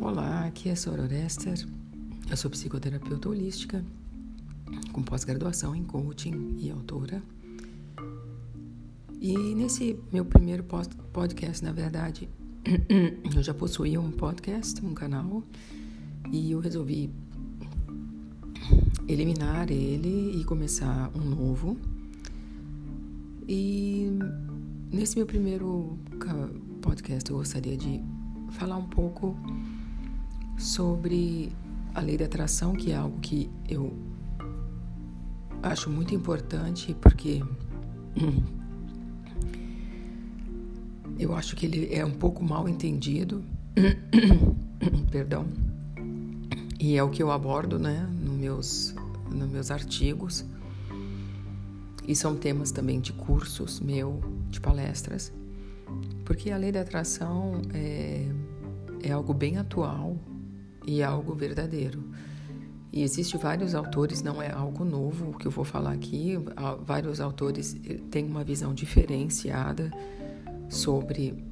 Olá, aqui é Sora Orester. Eu sou psicoterapeuta holística com pós-graduação em coaching e autora. E nesse meu primeiro podcast, na verdade, eu já possuía um podcast, um canal, e eu resolvi eliminar ele e começar um novo. E nesse meu primeiro podcast eu gostaria de falar um pouco sobre a lei da atração, que é algo que eu acho muito importante porque eu acho que ele é um pouco mal entendido, perdão, e é o que eu abordo, né, nos meus, meus artigos. E são temas também de cursos meu, de palestras, porque a lei da atração é, é algo bem atual e é algo verdadeiro. E existem vários autores, não é algo novo o que eu vou falar aqui, vários autores eh, têm uma visão diferenciada sobre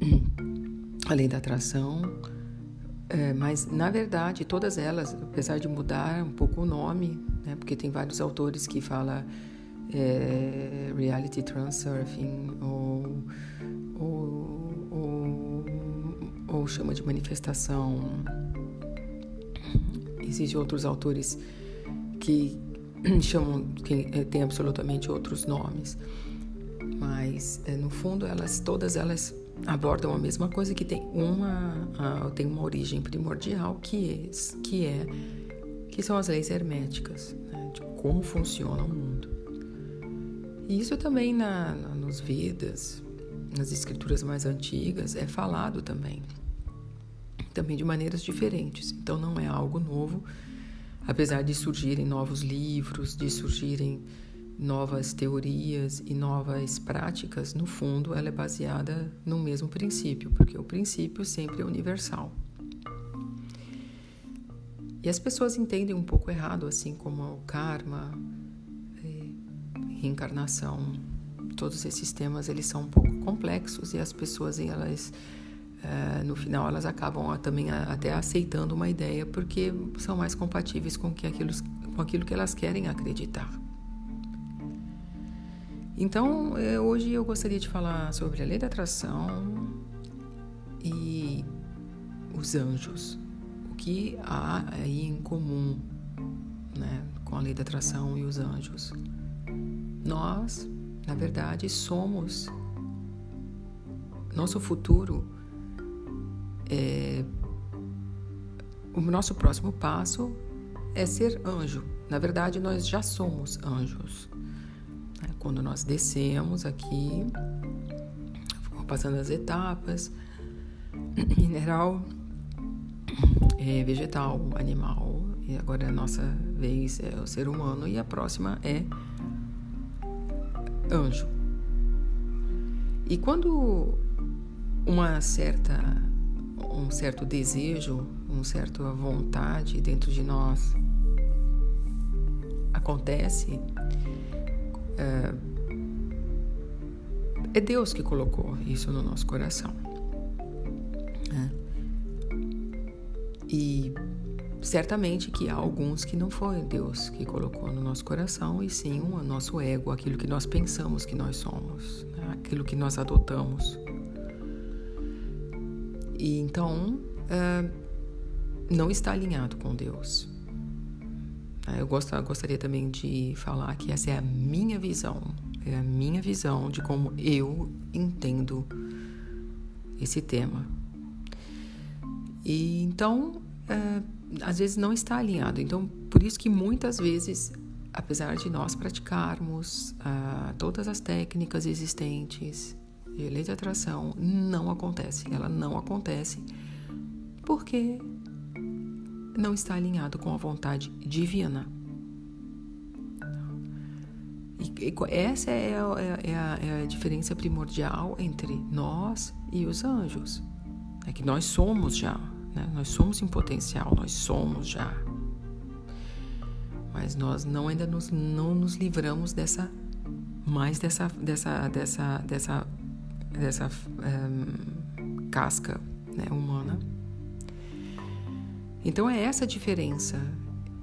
a lei da atração, é, mas na verdade todas elas, apesar de mudar um pouco o nome, né, porque tem vários autores que falam é, reality transurfing ou, ou, ou, ou chama de manifestação Existem outros autores que chamam, que eh, têm absolutamente outros nomes, mas eh, no fundo elas, todas elas abordam a mesma coisa que tem uma, tem uma origem primordial que é, que é que são as leis herméticas, né, de como funciona o mundo. E isso também na, nos Vedas, nas escrituras mais antigas, é falado também também de maneiras diferentes. Então não é algo novo, apesar de surgirem novos livros, de surgirem novas teorias e novas práticas, no fundo ela é baseada no mesmo princípio, porque o princípio sempre é universal. E as pessoas entendem um pouco errado, assim como o karma, é, reencarnação, todos esses temas eles são um pouco complexos e as pessoas elas é, no final elas acabam também até aceitando uma ideia porque são mais compatíveis com, que aquilo, com aquilo que elas querem acreditar. Então, é, hoje eu gostaria de falar sobre a lei da atração e os anjos. O que há aí em comum né, com a lei da atração e os anjos? Nós, na verdade, somos. Nosso futuro é, o nosso próximo passo é ser anjo. Na verdade, nós já somos anjos. Né? Quando nós descemos aqui, passando as etapas, mineral, é, vegetal, animal, e agora a nossa vez é o ser humano, e a próxima é anjo. E quando uma certa um certo desejo, uma certa vontade dentro de nós acontece, é, é Deus que colocou isso no nosso coração. Né? E certamente que há alguns que não foi Deus que colocou no nosso coração, e sim o nosso ego, aquilo que nós pensamos que nós somos, né? aquilo que nós adotamos e então uh, não está alinhado com Deus. Eu gostaria também de falar que essa é a minha visão, é a minha visão de como eu entendo esse tema. E então, uh, às vezes não está alinhado. Então, por isso que muitas vezes, apesar de nós praticarmos uh, todas as técnicas existentes, de lei de atração não acontece. Ela não acontece porque não está alinhado com a vontade divina. E, essa é a, é, a, é a, diferença primordial entre nós e os anjos. É que nós somos já, né? nós somos em potencial, nós somos já. Mas nós não ainda nos, não nos livramos dessa mais dessa dessa dessa dessa dessa um, casca né, humana. Então é essa a diferença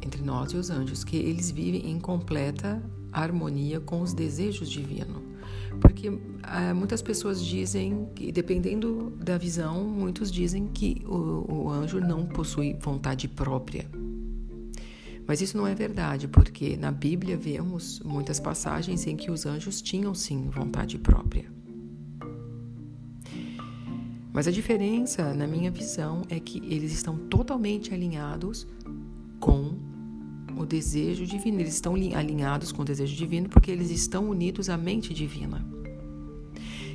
entre nós e os anjos, que eles vivem em completa harmonia com os desejos divinos. Porque ah, muitas pessoas dizem que, dependendo da visão, muitos dizem que o, o anjo não possui vontade própria. Mas isso não é verdade, porque na Bíblia vemos muitas passagens em que os anjos tinham sim vontade própria. Mas a diferença, na minha visão, é que eles estão totalmente alinhados com o desejo divino. Eles estão alinhados com o desejo divino porque eles estão unidos à mente divina.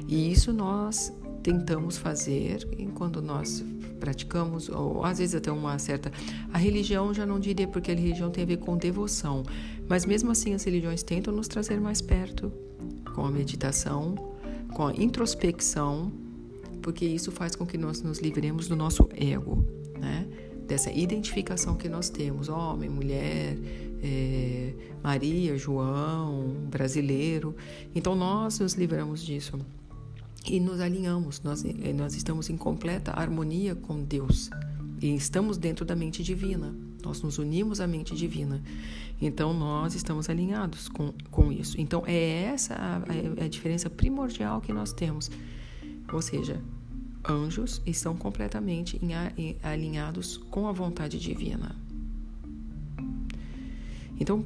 E isso nós tentamos fazer quando nós praticamos, ou às vezes até uma certa. A religião já não diria, porque a religião tem a ver com devoção, mas mesmo assim as religiões tentam nos trazer mais perto com a meditação, com a introspecção, porque isso faz com que nós nos livremos do nosso ego, né? dessa identificação que nós temos, homem, mulher, é, Maria, João, brasileiro. Então nós nos livramos disso e nos alinhamos, nós, eh, nós estamos em completa harmonia com Deus e estamos dentro da mente divina. Nós nos unimos à mente divina. Então, nós estamos alinhados com, com isso. Então, é essa a, a, a diferença primordial que nós temos. Ou seja, anjos estão completamente alinhados com a vontade divina. Então,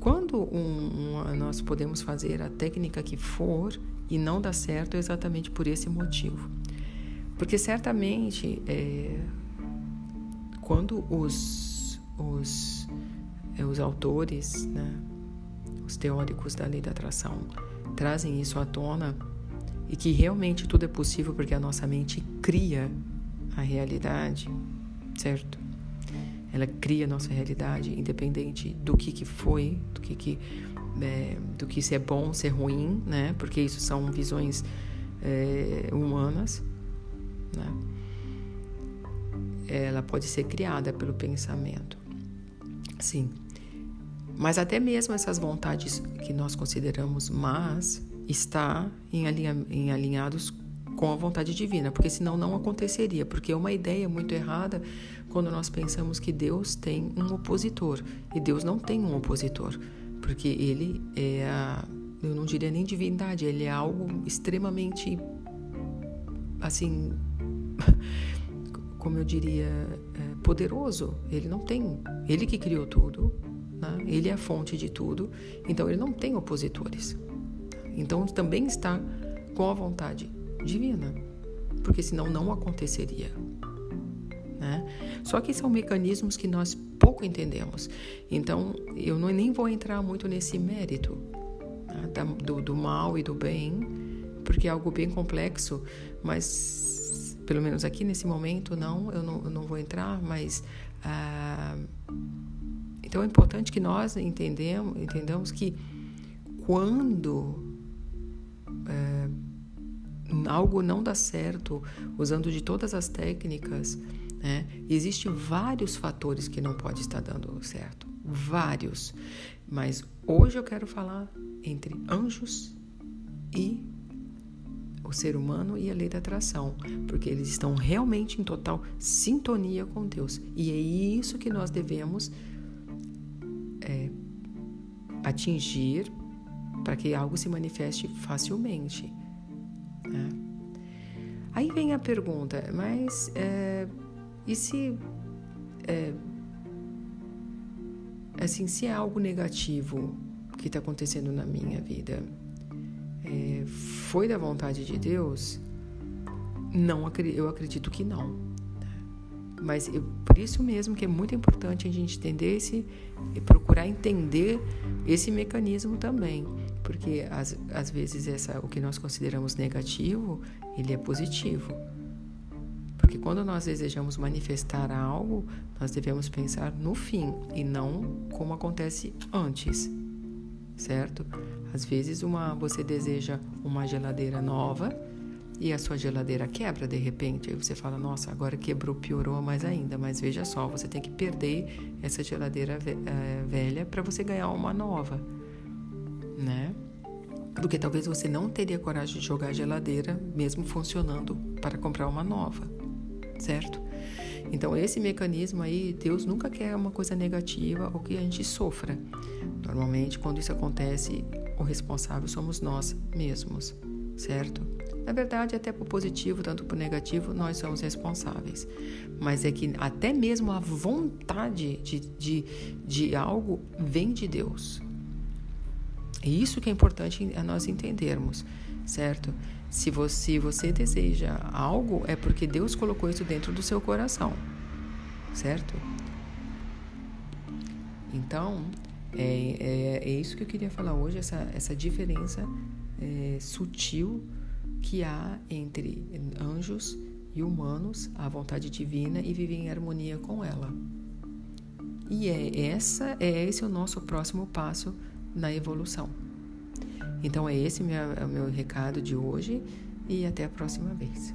quando um, um, nós podemos fazer a técnica que for e não dá certo, é exatamente por esse motivo. Porque certamente, é, quando os, os, é, os autores, né, os teóricos da lei da atração, trazem isso à tona, e que realmente tudo é possível porque a nossa mente cria a realidade, certo? Ela cria a nossa realidade, independente do que, que foi, do que, que é, do que se é bom, se é ruim, né? Porque isso são visões é, humanas, né? Ela pode ser criada pelo pensamento, sim. Mas até mesmo essas vontades que nós consideramos más, está em, alinha, em alinhados com a vontade divina, porque senão não aconteceria, porque é uma ideia muito errada quando nós pensamos que Deus tem um opositor, e Deus não tem um opositor, porque ele é a, eu não diria nem divindade, ele é algo extremamente assim, como eu diria, é, poderoso. Ele não tem, ele que criou tudo, né? ele é a fonte de tudo, então ele não tem opositores. Então também está com a vontade divina, porque senão não aconteceria. Né? Só que são mecanismos que nós pouco entendemos. Então eu não, nem vou entrar muito nesse mérito né? do, do mal e do bem, porque é algo bem complexo, mas pelo menos aqui nesse momento não, eu não, eu não vou entrar, mas ah, então é importante que nós entendemos, entendamos que quando algo não dá certo usando de todas as técnicas, né? Existem vários fatores que não pode estar dando certo, vários. Mas hoje eu quero falar entre anjos e o ser humano e a lei da atração, porque eles estão realmente em total sintonia com Deus. E é isso que nós devemos é, atingir para que algo se manifeste facilmente. Né? Aí vem a pergunta, mas é, e se é, assim, se é algo negativo que está acontecendo na minha vida, é, foi da vontade de Deus? Não, eu acredito que não. Mas eu, por isso mesmo que é muito importante a gente entender esse e procurar entender esse mecanismo também, porque às, às vezes essa o que nós consideramos negativo, ele é positivo. Porque quando nós desejamos manifestar algo, nós devemos pensar no fim e não como acontece antes. Certo? Às vezes uma você deseja uma geladeira nova, e a sua geladeira quebra de repente, aí você fala, nossa, agora quebrou, piorou mais ainda. Mas veja só, você tem que perder essa geladeira eh, velha para você ganhar uma nova, né? Porque talvez você não teria coragem de jogar a geladeira mesmo funcionando para comprar uma nova, certo? Então, esse mecanismo aí, Deus nunca quer uma coisa negativa ou que a gente sofra. Normalmente, quando isso acontece, o responsável somos nós mesmos, certo? Na verdade, até por positivo, tanto por negativo, nós somos responsáveis. Mas é que até mesmo a vontade de, de, de algo vem de Deus. E isso que é importante a nós entendermos, certo? Se você, você deseja algo, é porque Deus colocou isso dentro do seu coração, certo? Então, é, é, é isso que eu queria falar hoje, essa, essa diferença é, sutil que há entre anjos e humanos, a vontade divina e viver em harmonia com ela. E é essa é esse o nosso próximo passo na evolução. Então é esse meu, é o meu recado de hoje e até a próxima vez.